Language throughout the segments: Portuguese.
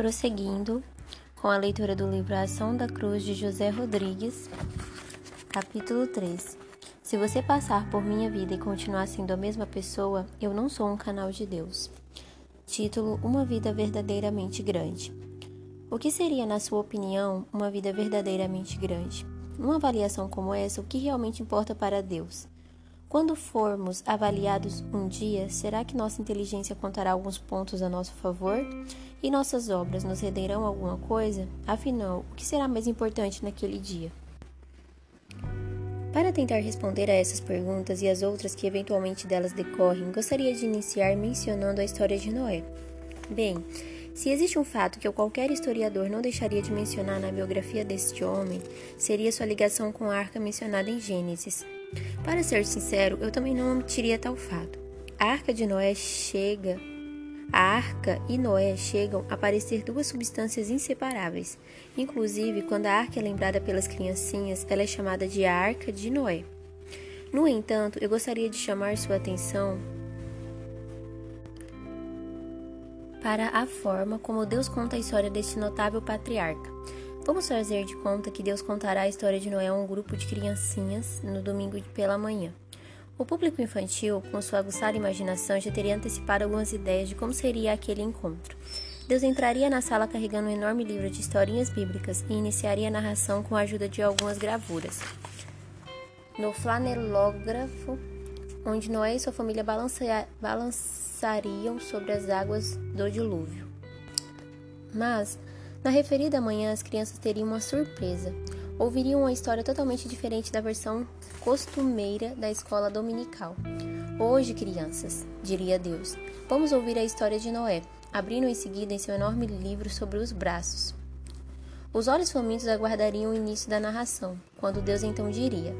Prosseguindo com a leitura do livro A Ação da Cruz de José Rodrigues, capítulo 3. Se você passar por minha vida e continuar sendo a mesma pessoa, eu não sou um canal de Deus. Título: Uma vida verdadeiramente grande. O que seria, na sua opinião, uma vida verdadeiramente grande? Numa avaliação como essa, o que realmente importa para Deus? Quando formos avaliados um dia, será que nossa inteligência contará alguns pontos a nosso favor? E nossas obras nos renderão alguma coisa? Afinal, o que será mais importante naquele dia? Para tentar responder a essas perguntas e as outras que eventualmente delas decorrem, gostaria de iniciar mencionando a história de Noé. Bem, se existe um fato que qualquer historiador não deixaria de mencionar na biografia deste homem, seria sua ligação com a arca mencionada em Gênesis. Para ser sincero, eu também não omitiria tal fato. A arca de Noé chega. A arca e Noé chegam a parecer duas substâncias inseparáveis. Inclusive, quando a arca é lembrada pelas criancinhas, ela é chamada de Arca de Noé. No entanto, eu gostaria de chamar sua atenção para a forma como Deus conta a história deste notável patriarca. Vamos fazer de conta que Deus contará a história de Noé a um grupo de criancinhas no domingo pela manhã. O público infantil, com sua aguçada imaginação, já teria antecipado algumas ideias de como seria aquele encontro. Deus entraria na sala carregando um enorme livro de historinhas bíblicas e iniciaria a narração com a ajuda de algumas gravuras. No flanelógrafo, onde Noé e sua família balançariam sobre as águas do dilúvio. Mas, na referida manhã, as crianças teriam uma surpresa. Ouviriam uma história totalmente diferente da versão costumeira da escola dominical. Hoje, crianças, diria Deus, vamos ouvir a história de Noé, abrindo em seguida em seu enorme livro sobre os braços. Os olhos famintos aguardariam o início da narração, quando Deus então diria: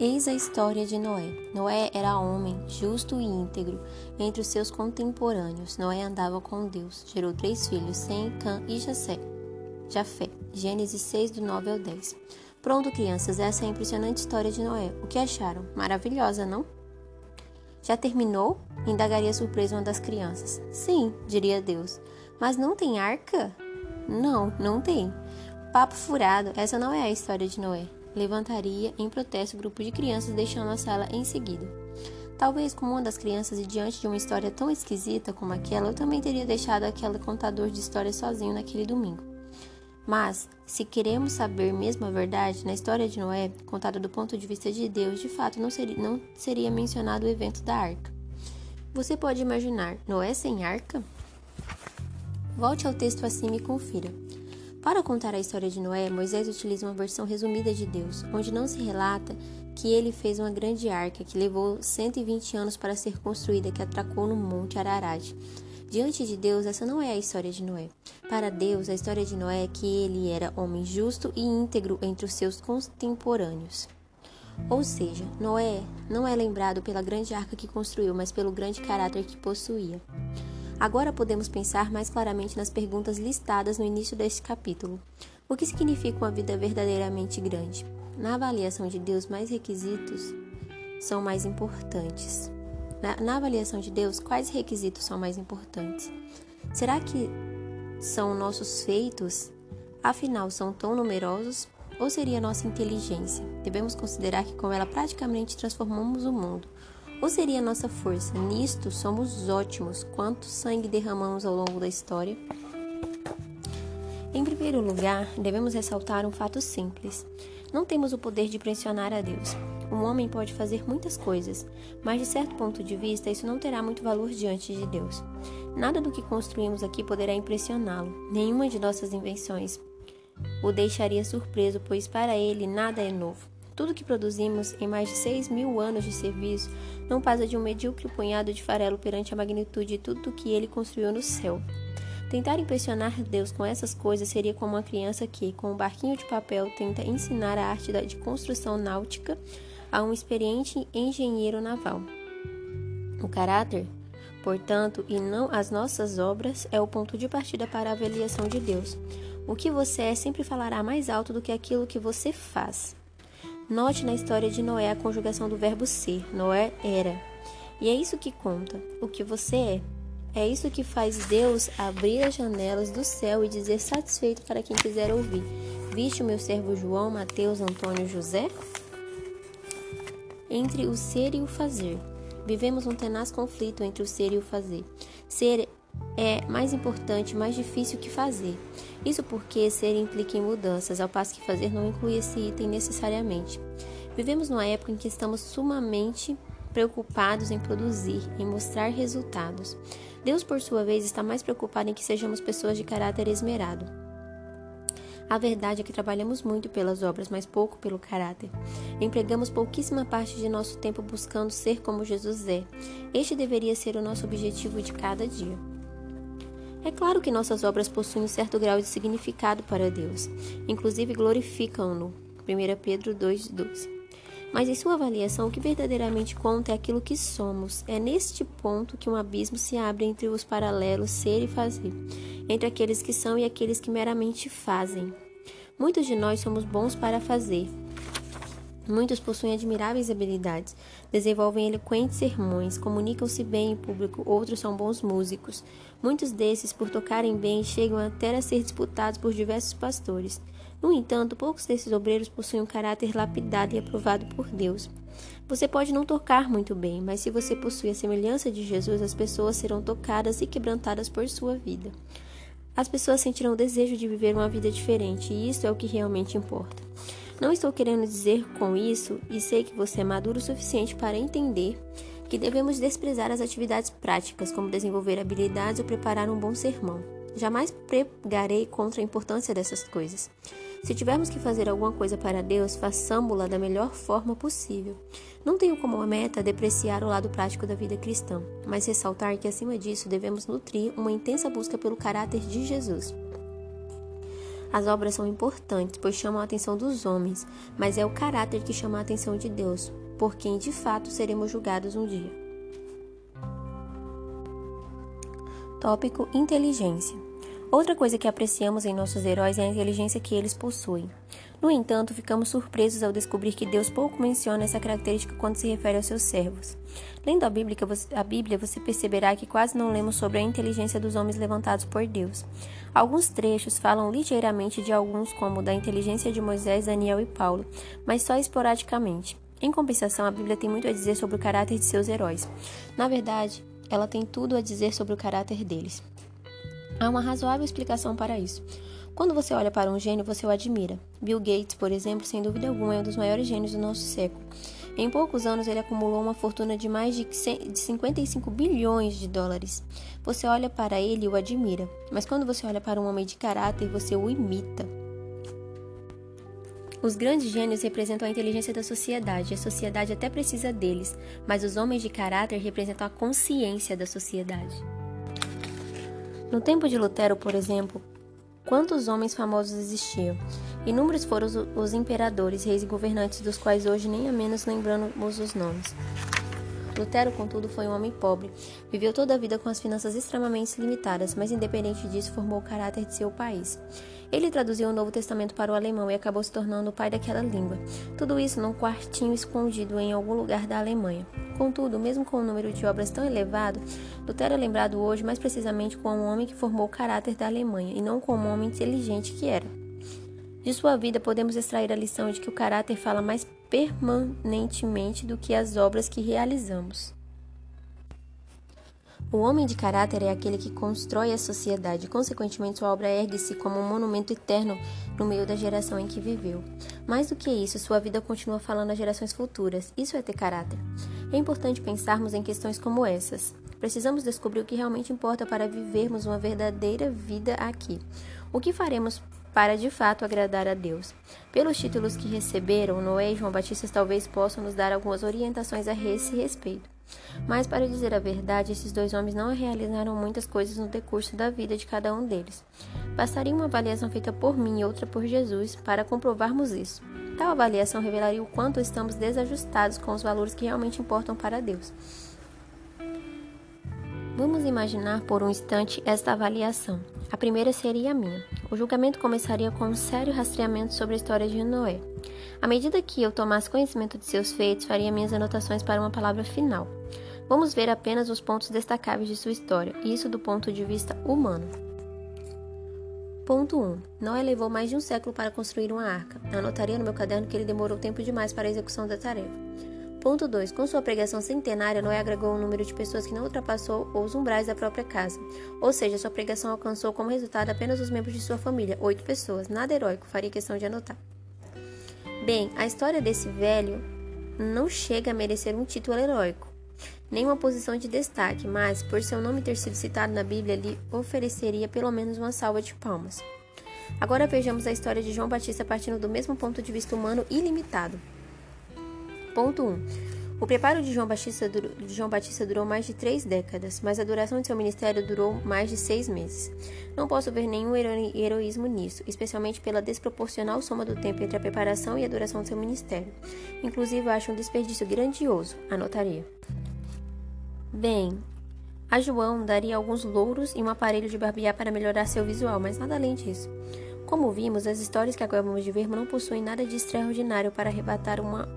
Eis a história de Noé. Noé era homem, justo e íntegro entre os seus contemporâneos. Noé andava com Deus. Gerou três filhos, Sem, Cã e Jafé. Jafé. Gênesis 6, do 9 ao 10. Pronto, crianças, essa é a impressionante história de Noé. O que acharam? Maravilhosa, não? Já terminou? Indagaria surpresa uma das crianças. Sim, diria Deus. Mas não tem arca? Não, não tem. Papo furado, essa não é a história de Noé levantaria em protesto o grupo de crianças, deixando a sala em seguida. Talvez, como uma das crianças e diante de uma história tão esquisita como aquela, eu também teria deixado aquele contador de histórias sozinho naquele domingo. Mas, se queremos saber mesmo a verdade, na história de Noé, contada do ponto de vista de Deus, de fato não seria, não seria mencionado o evento da arca. Você pode imaginar Noé sem arca? Volte ao texto acima e confira. Para contar a história de Noé, Moisés utiliza uma versão resumida de Deus, onde não se relata que ele fez uma grande arca que levou 120 anos para ser construída, que atracou no Monte Ararat. Diante de Deus, essa não é a história de Noé. Para Deus, a história de Noé é que ele era homem justo e íntegro entre os seus contemporâneos. Ou seja, Noé não é lembrado pela grande arca que construiu, mas pelo grande caráter que possuía. Agora podemos pensar mais claramente nas perguntas listadas no início deste capítulo. O que significa uma vida verdadeiramente grande? Na avaliação de Deus, mais requisitos são mais importantes. Na, na avaliação de Deus, quais requisitos são mais importantes? Será que são nossos feitos? Afinal, são tão numerosos? Ou seria nossa inteligência? Devemos considerar que com ela praticamente transformamos o mundo. Ou seria nossa força? Nisto somos ótimos. Quanto sangue derramamos ao longo da história? Em primeiro lugar, devemos ressaltar um fato simples. Não temos o poder de pressionar a Deus. Um homem pode fazer muitas coisas, mas de certo ponto de vista, isso não terá muito valor diante de Deus. Nada do que construímos aqui poderá impressioná-lo, nenhuma de nossas invenções o deixaria surpreso, pois para ele nada é novo. Tudo que produzimos em mais de seis mil anos de serviço não passa de um medíocre punhado de farelo perante a magnitude de tudo que ele construiu no céu. Tentar impressionar Deus com essas coisas seria como uma criança que, com um barquinho de papel, tenta ensinar a arte de construção náutica a um experiente engenheiro naval. O caráter, portanto, e não as nossas obras, é o ponto de partida para a avaliação de Deus. O que você é sempre falará mais alto do que aquilo que você faz. Note na história de Noé a conjugação do verbo ser. Noé era. E é isso que conta, o que você é. É isso que faz Deus abrir as janelas do céu e dizer satisfeito para quem quiser ouvir: Viste o meu servo João, Mateus, Antônio, José? Entre o ser e o fazer. Vivemos um tenaz conflito entre o ser e o fazer. Ser é mais importante, mais difícil que fazer. Isso porque ser implica em mudanças, ao passo que fazer não inclui esse item necessariamente. Vivemos numa época em que estamos sumamente preocupados em produzir, em mostrar resultados. Deus, por sua vez, está mais preocupado em que sejamos pessoas de caráter esmerado. A verdade é que trabalhamos muito pelas obras, mas pouco pelo caráter. Empregamos pouquíssima parte de nosso tempo buscando ser como Jesus é. Este deveria ser o nosso objetivo de cada dia. É claro que nossas obras possuem um certo grau de significado para Deus, inclusive glorificam-no. 1 Pedro 2,12 mas em sua avaliação, o que verdadeiramente conta é aquilo que somos. É neste ponto que um abismo se abre entre os paralelos ser e fazer, entre aqueles que são e aqueles que meramente fazem. Muitos de nós somos bons para fazer. Muitos possuem admiráveis habilidades, desenvolvem eloquentes sermões, comunicam-se bem em público, outros são bons músicos. Muitos desses, por tocarem bem, chegam até a ser disputados por diversos pastores. No entanto, poucos desses obreiros possuem um caráter lapidado e aprovado por Deus. Você pode não tocar muito bem, mas se você possui a semelhança de Jesus, as pessoas serão tocadas e quebrantadas por sua vida. As pessoas sentirão o desejo de viver uma vida diferente, e isso é o que realmente importa. Não estou querendo dizer com isso, e sei que você é maduro o suficiente para entender, que devemos desprezar as atividades práticas, como desenvolver habilidades ou preparar um bom sermão. Jamais pregarei contra a importância dessas coisas. Se tivermos que fazer alguma coisa para Deus, façamo-la da melhor forma possível. Não tenho como meta depreciar o lado prático da vida cristã, mas ressaltar que acima disso devemos nutrir uma intensa busca pelo caráter de Jesus. As obras são importantes, pois chamam a atenção dos homens, mas é o caráter que chama a atenção de Deus, por quem de fato seremos julgados um dia. Tópico: Inteligência. Outra coisa que apreciamos em nossos heróis é a inteligência que eles possuem. No entanto, ficamos surpresos ao descobrir que Deus pouco menciona essa característica quando se refere aos seus servos. Lendo a Bíblia, você, a Bíblia, você perceberá que quase não lemos sobre a inteligência dos homens levantados por Deus. Alguns trechos falam ligeiramente de alguns, como da inteligência de Moisés, Daniel e Paulo, mas só esporadicamente. Em compensação, a Bíblia tem muito a dizer sobre o caráter de seus heróis. Na verdade, ela tem tudo a dizer sobre o caráter deles. Há uma razoável explicação para isso. Quando você olha para um gênio, você o admira. Bill Gates, por exemplo, sem dúvida alguma, é um dos maiores gênios do nosso século. Em poucos anos, ele acumulou uma fortuna de mais de 55 bilhões de dólares. Você olha para ele e o admira, mas quando você olha para um homem de caráter, você o imita. Os grandes gênios representam a inteligência da sociedade. A sociedade até precisa deles, mas os homens de caráter representam a consciência da sociedade. No tempo de Lutero, por exemplo, quantos homens famosos existiam? Inúmeros foram os, imperadores, reis e governantes dos quais hoje nem a menos lembramos os nomes. Lutero, contudo, foi um homem pobre. Viveu toda a vida com as finanças extremamente limitadas, mas independente disso, formou o caráter de seu país. Ele traduziu o Novo Testamento para o alemão e acabou se tornando o pai daquela língua. Tudo isso num quartinho escondido em algum lugar da Alemanha. Contudo, mesmo com o um número de obras tão elevado, Lutero é lembrado hoje mais precisamente como um homem que formou o caráter da Alemanha e não como um homem inteligente que era. De sua vida, podemos extrair a lição de que o caráter fala mais permanentemente do que as obras que realizamos. O homem de caráter é aquele que constrói a sociedade, consequentemente, sua obra ergue-se como um monumento eterno no meio da geração em que viveu. Mais do que isso, sua vida continua falando às gerações futuras. Isso é ter caráter. É importante pensarmos em questões como essas. Precisamos descobrir o que realmente importa para vivermos uma verdadeira vida aqui. O que faremos para de fato agradar a Deus? Pelos títulos que receberam, Noé e João Batista talvez possam nos dar algumas orientações a esse respeito. Mas, para dizer a verdade, esses dois homens não realizaram muitas coisas no decurso da vida de cada um deles. Bastaria uma avaliação feita por mim e outra por Jesus para comprovarmos isso. Tal avaliação revelaria o quanto estamos desajustados com os valores que realmente importam para Deus. Vamos imaginar por um instante esta avaliação. A primeira seria a minha. O julgamento começaria com um sério rastreamento sobre a história de Noé. À medida que eu tomasse conhecimento de seus feitos, faria minhas anotações para uma palavra final. Vamos ver apenas os pontos destacáveis de sua história, isso do ponto de vista humano. Ponto 1. Noé levou mais de um século para construir uma arca. Anotaria no meu caderno que ele demorou tempo demais para a execução da tarefa. Ponto 2. Com sua pregação centenária, Noé agregou um número de pessoas que não ultrapassou os umbrais da própria casa. Ou seja, sua pregação alcançou como resultado apenas os membros de sua família, oito pessoas. Nada heróico, faria questão de anotar. Bem, a história desse velho não chega a merecer um título heróico, nem uma posição de destaque, mas, por seu nome ter sido citado na Bíblia, lhe ofereceria pelo menos uma salva de palmas. Agora vejamos a história de João Batista partindo do mesmo ponto de vista humano ilimitado. Ponto 1. O preparo de João, Batista, de João Batista durou mais de três décadas, mas a duração de seu ministério durou mais de seis meses. Não posso ver nenhum hero heroísmo nisso, especialmente pela desproporcional soma do tempo entre a preparação e a duração de seu ministério. Inclusive, acho um desperdício grandioso, anotaria. Bem, a João daria alguns louros e um aparelho de barbear para melhorar seu visual, mas nada além disso. Como vimos, as histórias que acabamos de ver não possuem nada de extraordinário para arrebatar uma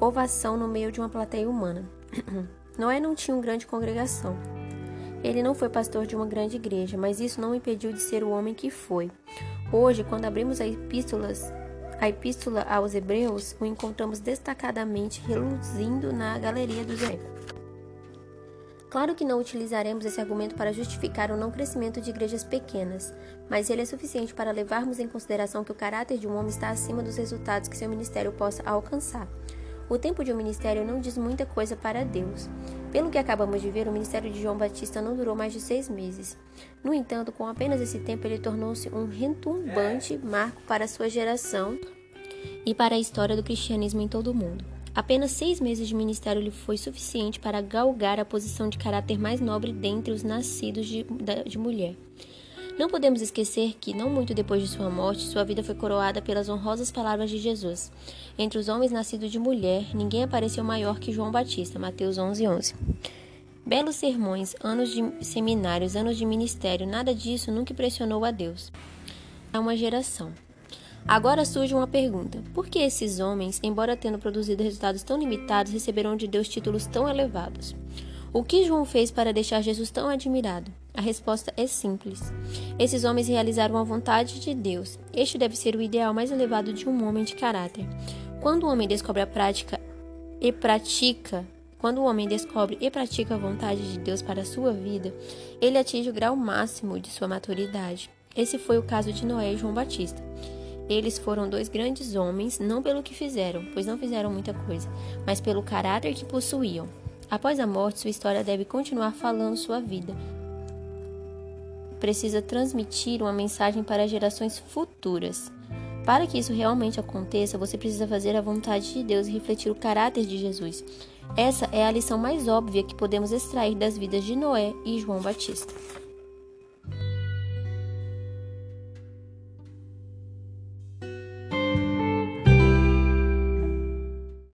ovação no meio de uma plateia humana. Noé não tinha uma grande congregação. Ele não foi pastor de uma grande igreja, mas isso não o impediu de ser o homem que foi. Hoje, quando abrimos a epístolas, a epístola aos Hebreus, o encontramos destacadamente reluzindo na galeria dos Hebreus. Claro que não utilizaremos esse argumento para justificar o não crescimento de igrejas pequenas, mas ele é suficiente para levarmos em consideração que o caráter de um homem está acima dos resultados que seu ministério possa alcançar. O tempo de um ministério não diz muita coisa para Deus. Pelo que acabamos de ver, o ministério de João Batista não durou mais de seis meses. No entanto, com apenas esse tempo, ele tornou-se um retumbante marco para sua geração e para a história do cristianismo em todo o mundo. Apenas seis meses de ministério lhe foi suficiente para galgar a posição de caráter mais nobre dentre os nascidos de, de mulher. Não podemos esquecer que, não muito depois de sua morte, sua vida foi coroada pelas honrosas palavras de Jesus. Entre os homens nascidos de mulher, ninguém apareceu maior que João Batista. Mateus 11, 11. Belos sermões, anos de seminários, anos de ministério, nada disso nunca impressionou a Deus. É uma geração. Agora surge uma pergunta: por que esses homens, embora tendo produzido resultados tão limitados, receberam de Deus títulos tão elevados? O que João fez para deixar Jesus tão admirado? A resposta é simples. Esses homens realizaram a vontade de Deus. Este deve ser o ideal mais elevado de um homem de caráter. Quando o homem descobre a prática e pratica, quando o homem descobre e pratica a vontade de Deus para a sua vida, ele atinge o grau máximo de sua maturidade. Esse foi o caso de Noé e João Batista. Eles foram dois grandes homens, não pelo que fizeram, pois não fizeram muita coisa, mas pelo caráter que possuíam. Após a morte, sua história deve continuar falando sua vida, precisa transmitir uma mensagem para gerações futuras. Para que isso realmente aconteça, você precisa fazer a vontade de Deus e refletir o caráter de Jesus. Essa é a lição mais óbvia que podemos extrair das vidas de Noé e João Batista.